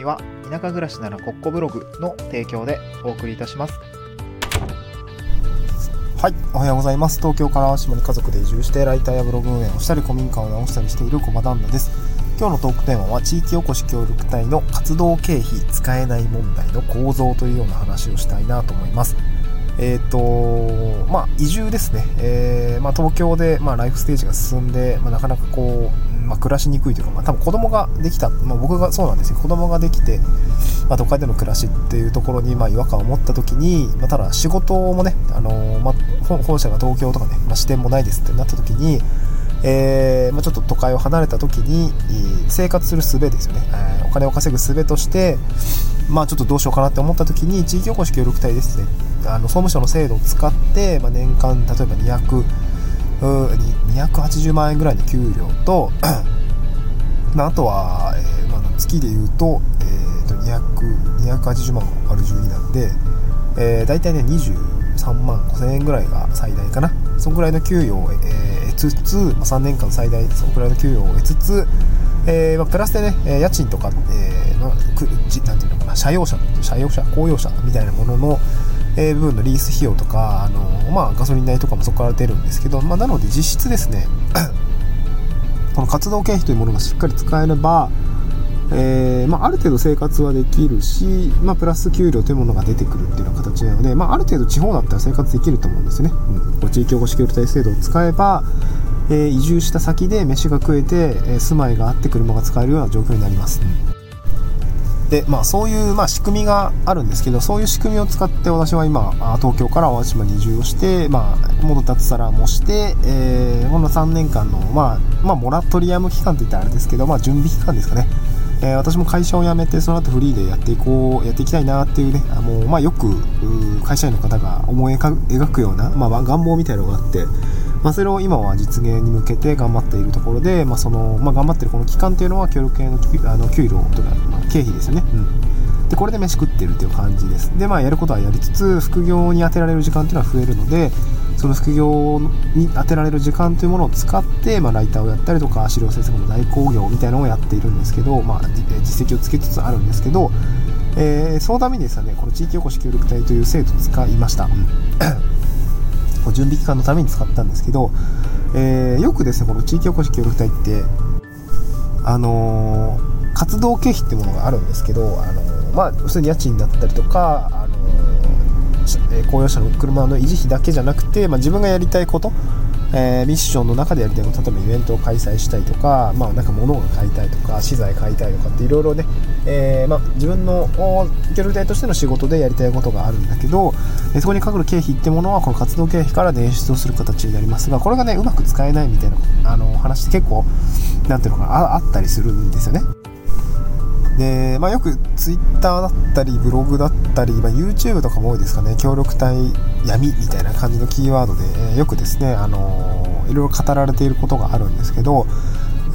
組は田舎暮らしならコッコブログの提供でお送りいたしますはい、おはようございます。東京から島に家族で移住してライターやブログ運営をしたり古民家を直したりしている駒旦那です。今日のトークテーマは地域おこし協力隊の活動経費使えない問題の構造というような話をしたいなと思います。えー、とまあ移住ですね。えーまあ、東京で、まあ、ライフステージが進んで、まあ、なかなかこう、ま、暮らしにくいというか、まあ、多分子供ができた、ま、僕がそうなんですよ。子供ができて、まあ、都会での暮らしっていうところにまあ違和感を持った時に、ま、ただ仕事もね、あのま、本社が東京とかね、ま、支店もないですってなった時に、えーまあ、ちょっと都会を離れた時にえー生活する術ですよね、えーお金を稼ぐ術として、まあ、ちょっとどうしようかなって思った時に地域おこし協力隊ですね。あの総務省の制度を使って、まあ、年間例えば200うーに280万円ぐらいの給料と まあ、あとは、えーまあ、月で言うと,、えー、と200 280万割る12なんで、えー、大体ね23万5000円ぐらいが最大かな。そのぐらいの給与を、えー得つつ、ま、3年間最大そのくらいの給与を得つつ、えーま、プラスでねえ家賃とか、えーまあ、くじなんていうのかな社用車社用車公用車みたいなものの、えー部分のリース費用とか、あのまあ、ガソリン代とかもそこから出るんですけど、まあ、なので実質ですね この活動経費というものがしっかり使えれば、えーまあ、ある程度生活はできるし、まあ、プラス給料というものが出てくるっていうような形なので、まあ、ある程度地方だったら生活できると思うんですよね、うん、地域おこし協力隊制度を使えば、えー移住した先で飯が食えて、えー住まいがあって車が使えるような状況になります、でまあそういう、まあ、仕組みがあるんですけどそういう仕組みを使って私は今東京から淡路島に移住をして、まあ、戻ったつらもして、えーこの3年間の、まあまあ、モラトリアム期間といったらあれですけど、まあ、準備期間ですかね、えー私も会社を辞めてその後フリーでやっていこうやっていきたいなっていうねあの、まあ、よく会社員の方が思い描くような、まあ、願望みたいのがあって、まあ、それを今は実現に向けて頑張っているところで、まあそのまあ、頑張ってるこの期間というのは協力系のあの給料とか、まあ、経費ですよね、うん、でこれで飯食ってるっていう感じです。でまあやることはやりつつ副業に充てられる時間っていうのは増えるのでその副業に充てられる時間というものを使って、まあ、ライターをやったりとか資料制作の代行業みたいなのをやっているんですけど、まあ、実績をつけつつあるんですけど、えーそのためにですねこの地域おこし協力隊という制度を使いました、準備期間のために使ったんですけど、えーよくですねこの地域おこし協力隊ってあのー活動経費っていうものがあるんですけど、あのまあ普通に家賃だったりとか、あえ公用車の車の維持費だけじゃなくて、まあ、自分がやりたいこと、えーミッションの中でやりたいこと例えばイベントを開催したいとか,、まあ、なんか物が買いたいとか資材買いたいとかっていろいろね、えーまあ、自分のお協力隊としての仕事でやりたいことがあるんだけどそこにかかる経費ってものはこの活動経費から捻出をする形になりますがこれがねうまく使えないみたいなあの話って結構なんていうのかなあったりするんですよね。で、まあ、よくツイッターだったりブログだったり、まあ、YouTube とかも多いですかね。協力隊闇みたいな感じのキーワードで、えーよくですね、あのーいろいろ語られていることがあるんですけど、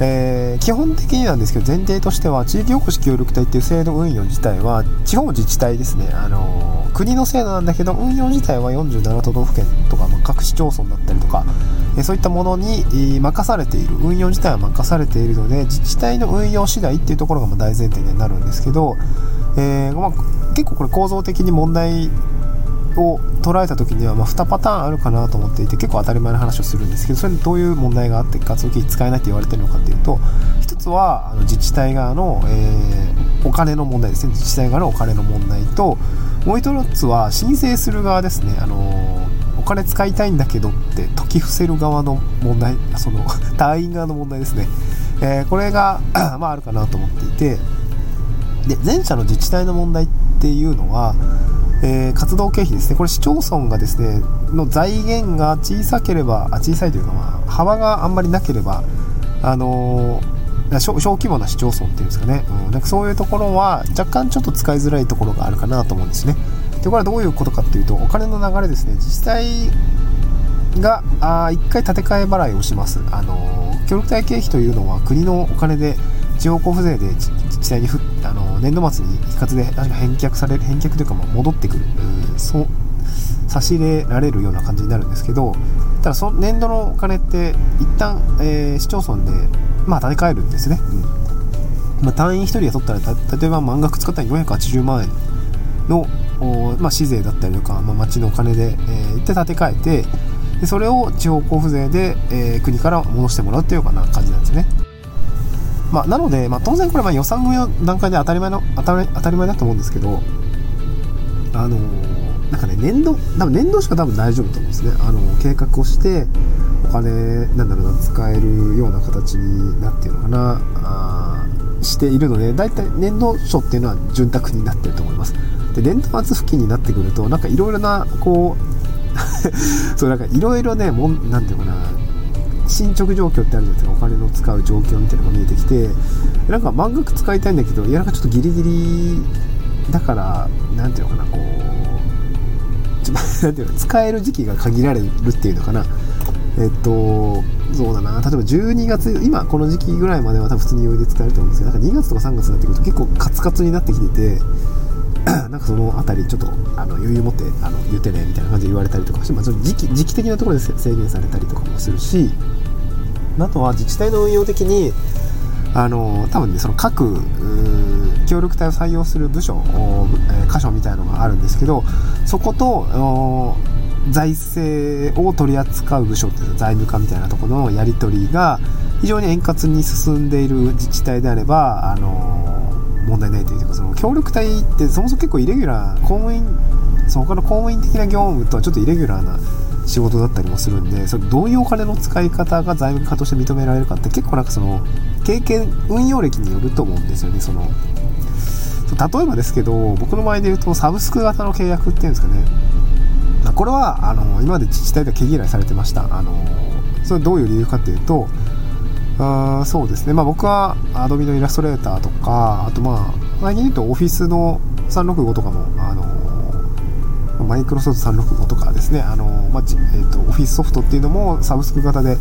えー基本的になんですけど前提としては地域おこし協力隊っていう制度運用自体は地方自治体ですね、あのー国の制度なんだけど運用自体は47都道府県とか、まあ、各市町村だったりとか、えそういったものに、任されている運用自体は任されているので自治体の運用次第っていうところが大前提になるんですけど、えーまあ、結構これ構造的に問題を捉えた時にはま2パターンあるかなと思っていて結構当たり前の話をするんですけどそれにどういう問題があって活動経費使えないって言われてるのかっていうと一つはあの自治体側の、えーお金の問題ですね。自治体側のお金の問題ともう一つは申請する側ですね。あのお金使いたいんだけどって解き伏せる側の問題その 隊員側の問題ですね、えーこれが まああるかなと思っていて。で前者の自治体の問題っていうのは、えー活動経費ですね。これ市町村がですねの財源が小さければ小さいというか、まあ、幅があんまりなければあのー小小規模な市町村っていうんですかね、うん、なんかそういうところは若干ちょっと使いづらいところがあるかなと思うんですね。でこれはどういうことかっていうとお金の流れですね。自治体があ1回建て替え払いをします、あのー協力隊経費というのは国のお金で地方交付税で自治体にふあのー年度末に一括で返却される返却というか戻ってくる。うそう差し入れられるような感じになるんですけどただその年度のお金って一旦、えー市町村でまあ建て替えるんですね、うん。まあ、単位1人が取ったら例えば満額使ったら480万円の、まあ、市税だったりとか、まあ、町のお金で、えー、行って建て替えてでそれを地方交付税で、えー、国から戻してもらうっていうような感じなんですね。まあ、なので、まあ、当然これは予算組の段階で当たり前の当たり当たり前だと思うんですけどあのー、なんかね年度多分年度しか多分大丈夫と思うんですねあの計画をしてお金なんだろうな使えるような形になっているのかなあしているので大体年度初っていうのは潤沢になってると思いますで年度末付近になってくるとなんかいろいろなこう そうなんかいろいろねもんなていうのかな進捗状況ってあるじゃないですか。お金の使う状況みたいなのが見えてきてなんか満額使いたいんだけどいやなんかちょっとギリギリだからなんていうのかなこうちょなんていうの使える時期が限られるっていうのかな。えっとそうだな。例えば12月今この時期ぐらいまでは多分普通に余裕で使えると思うんですけどなんか2月とか3月になってくると結構カツカツになってきててなんかその辺りちょっとあの余裕持ってあの言ってねみたいな感じで言われたりとかして、まあ、時期時期的なところで制限されたりとかもするしあとは自治体の運用的にあの多分ねその各協力隊を採用する部署、え箇所みたいなのがあるんですけどそこと財政を取り扱う部署っていう財務課みたいなところのやり取りが非常に円滑に進んでいる自治体であれば、あの問題ないというかその協力隊ってそもそも結構イレギュラー公務員その他の公務員的な業務とはちょっとイレギュラーな仕事だったりもするんでそれどういうお金の使い方が財務課として認められるかって結構なんかその経験運用歴によると思うんですよね。その例えばですけど僕の場合で言うとサブスク型の契約っていうんですかね。これはあの今まで自治体では毛嫌いされてました。あのそれどういう理由かっていうとあそうですね。まあ僕はアドビのイラストレーターとかあとまあ最近言うとオフィスの365とかもあのマイクロソフト365とかですね、あのまあえーと、オフィスソフトっていうのもサブスク型で、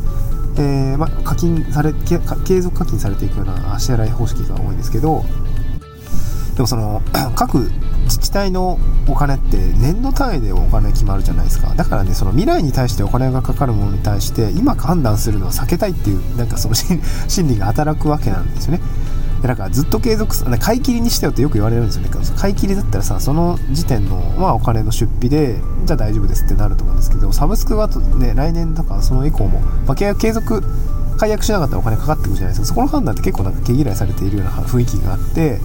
えーまあ、課金され継続課金されていくような支払い方式が多いんですけどでもその 各自治体のお金って年度単位でお金決まるじゃないですか。だからねその未来に対してお金がかかるものに対して今判断するのは避けたいっていうなんかその 心理が働くわけなんですよね。でなんかずっと継続買い切りにしてよってよく言われるんですよね。買い切りだったらさその時点の、まあ、お金の出費でじゃあ大丈夫ですってなると思うんですけどサブスクはね来年とかその以降も、まあ、契約継続解約しなかったらお金かかってくるじゃないですか。そこの判断って結構なんか毛嫌いされているような雰囲気があって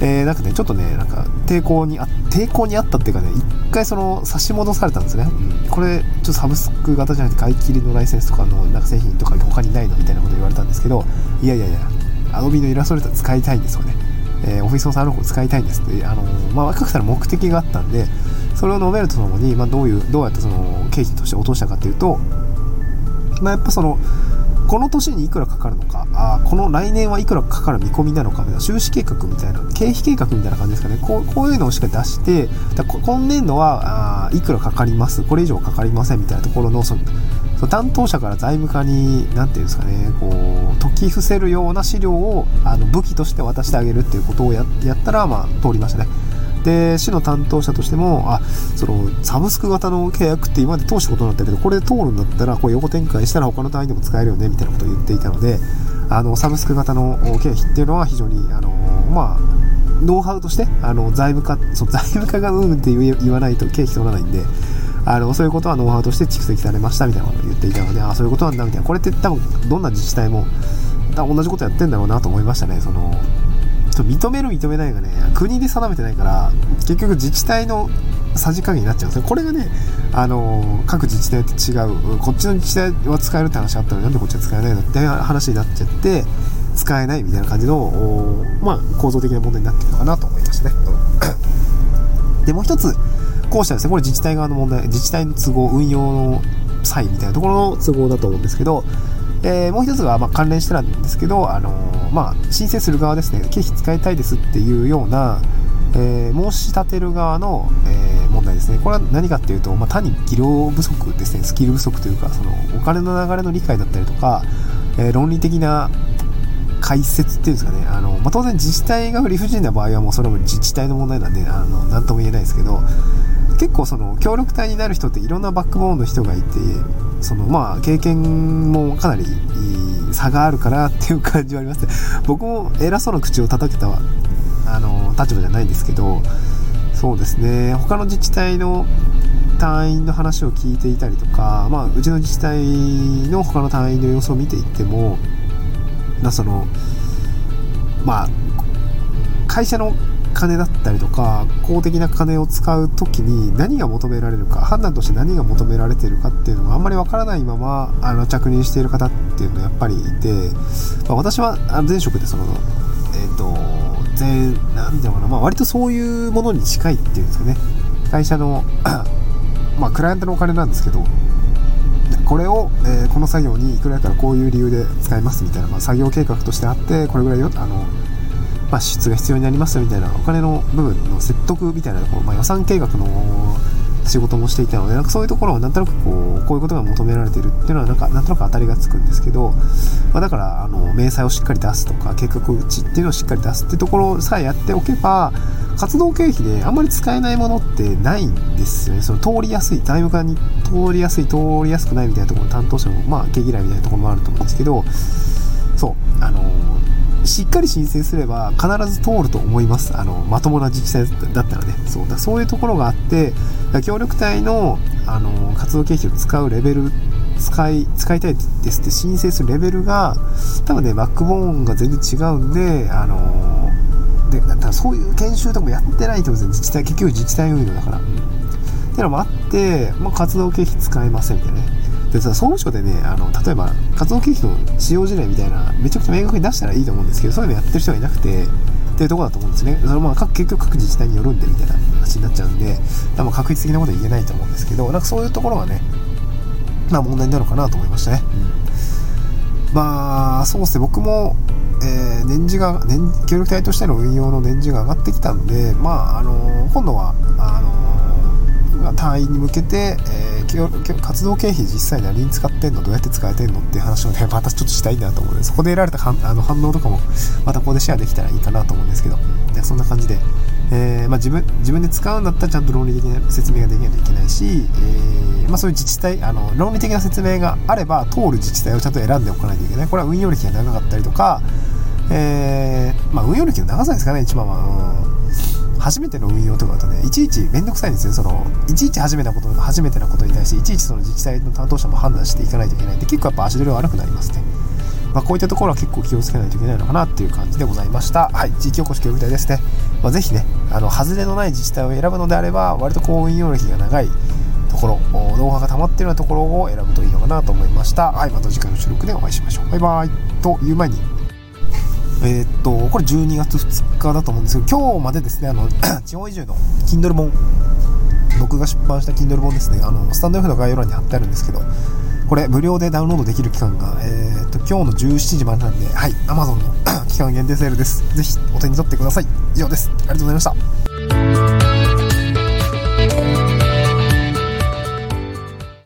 えー、なんかね、ちょっとね、なんか抵抗にあ、抵抗にあったっていうかね、一回その差し戻されたんですね。うん、これ、ちょっとサブスク型じゃなくて買い切りのライセンスとかのなんか製品とか他にないのみたいなこと言われたんですけど、いやいやいや、アドビのイラストレーター使いたいんですよね。えー、オフィスの3の方使いたいんですって、あのー、まあ、若くたら目的があったんで、それを述べるとともに、まあ、どういう、どうやってその経費として落としたかっていうと、まあ、やっぱその、この年にいくらかかるのか、あこの来年はいくらかかる見込みなのかみたいな、収支計画みたいな、経費計画みたいな感じですかね。こうこういうのをしっかり出して、だ今年度はあいくらかかります、これ以上かかりませんみたいなところの、そのその担当者から財務課に、なんていうんですかね、こう、解き伏せるような資料をあの武器として渡してあげるっていうことをやったら、まあ、通りましたね。で市の担当者としてもあそのサブスク型の契約って今まで通したことになったけどこれで通るんだったらこう横展開したら他の単位でも使えるよねみたいなことを言っていたのであのサブスク型の経費っていうのは非常にあのまあノウハウとしてあの財務課そう財務課がうんって言わないと経費取らないんであのそういうことはノウハウとして蓄積されましたみたいなことを言っていたのであそういうことなんだみたいな。これって多分どんな自治体も同じことやってんだろうなと思いましたねそのと認める認めないがね国で定めてないから結局自治体のさじ加減になっちゃう。んですよこれがねあの各自治体って違うこっちの自治体は使えるって話あったのになんでこっちは使えないの？って話になっちゃって使えないみたいな感じのまあ構造的な問題になってるのかなと思いましたね。でもう一つこうしたですね。これ自治体側の問題。自治体の都合運用の際みたいなところの都合だと思うんですけどえー、もう一つはま関連してなんですけど、あの、まあ、申請する側ですね、経費使いたいですっていうような、えー、申し立てる側の、え問題ですね。これは何かっていうと、まあ、単に技量不足ですね、スキル不足というか、そのお金の流れの理解だったりとか、え論理的な解説っていうんですかね、あのまあ、当然自治体が理不尽な場合はもうそれも自治体の問題なんで、何とも言えないですけど、結構その協力隊になる人っていろんなバックボーンの人がいてそのまあ経験もかなり差があるかなっていう感じはありますね。僕も偉そうな口を叩けたあの立場じゃないんですけどそうですね。他の自治体の隊員の話を聞いていたりとか、まあ、うちの自治体の他の隊員の様子を見ていっても、まあ、そのまあ会社の金だったりとか公的な金を使う時に何が求められるか判断として何が求められているかっていうのがあんまりわからないままあの着任している方っていうのはやっぱりいて、まあ、私は前職でそのえっ、ー、と全なんていうのかな、まあ、割とそういうものに近いっていうんですかね。会社の まあクライアントのお金なんですけどこれを、えー、この作業にいくらやからこういう理由で使いますみたいな、まあ、作業計画としてあってこれぐらいよあのまあ、支出が必要になりますみたいなお金の部分の説得みたいなところ、まあ、予算計画の仕事もしていたのでなんかそういうところはなんとなくこうこういうことが求められてるっていうのはなんかなんとなく当たりがつくんですけど、まあ、だからあの明細をしっかり出すとか計画値っていうのをしっかり出すっていうところさえやっておけば活動経費であんまり使えないものってないんですよね。その通りやすいタイム感に通りやすい通りやすくないみたいなところ担当者もまあ毛嫌いみたいなところもあると思うんですけどそうあのしっかり申請すれば必ず通ると思います。あの、まともな自治体だったらね。そうだ、そういうところがあって、協力隊の、あの、活動経費を使うレベル、使い、使いたいですって申請するレベルが、多分ね、バックボーンが全然違うんで、あの、で、だからそういう研修とかもやってないと思うんですよ。自治体、結局自治体運用だから。っていうのもあって、まあ、活動経費使えませんみたいなね。でさ、総務省でね、あの、例えば、活動経費の使用事例みたいな、めちゃくちゃ明確に出したらいいと思うんですけど、そういうのやってる人がいなくて、っていうとこだと思うんですね。それまあ各、結局各自治体によるんで、みたいな話になっちゃうんで、多分確率的なことは言えないと思うんですけど、なんかそういうところがね、まあ問題になるかなと思いましたね。うん、まあ、そうですね、僕も、えー、年次が、年、協力隊としての運用の年次が上がってきたんで、まあ、あのー、今度は、あのー、隊員に向けて、えー活動経費実際何に使ってんのどうやって使えてんのっていう話をね、またちょっとしたいなと思うので、そこで得られたあの反応とかも、またここでシェアできたらいいかなと思うんですけど、でそんな感じで、えー、まあ、自分、自分で使うんだったらちゃんと論理的な説明ができないといけないし、えー、まあ、そういう自治体、あの、論理的な説明があれば、通る自治体をちゃんと選んでおかないといけない。これは運用歴が長かったりとか、えー、まあ、運用歴の長さですかね、一番は。初めての運用とかだとね、いちいちめんどくさいんですよ。その、いちいち初めてなこと、初めてなことに対して、いちいちその自治体の担当者も判断していかないといけないんで、結構やっぱ足取り悪くなりますね。まあ、こういったところは結構気をつけないといけないのかなっていう感じでございました。はい、地域おこし協力隊ですね。まあ、ぜひね、あの、外れのない自治体を選ぶのであれば、割とこう運用歴が長いところ、ノウハウが溜まっているようなところを選ぶといいのかなと思いました。はい、また次回の収録でお会いしましょう。バイバイ。という前に、えー、っと、これ12月2日だと思うんですけど、今日までですね、あの、地方移住の Kindle 本、僕が出版した Kindle 本ですね、あの、スタンド F の概要欄に貼ってあるんですけど、これ無料でダウンロードできる期間が、えー、っと、今日の17時までなんで、はい、Amazon の 期間限定セールです。ぜひお手に取ってください。以上です。ありがとうございました。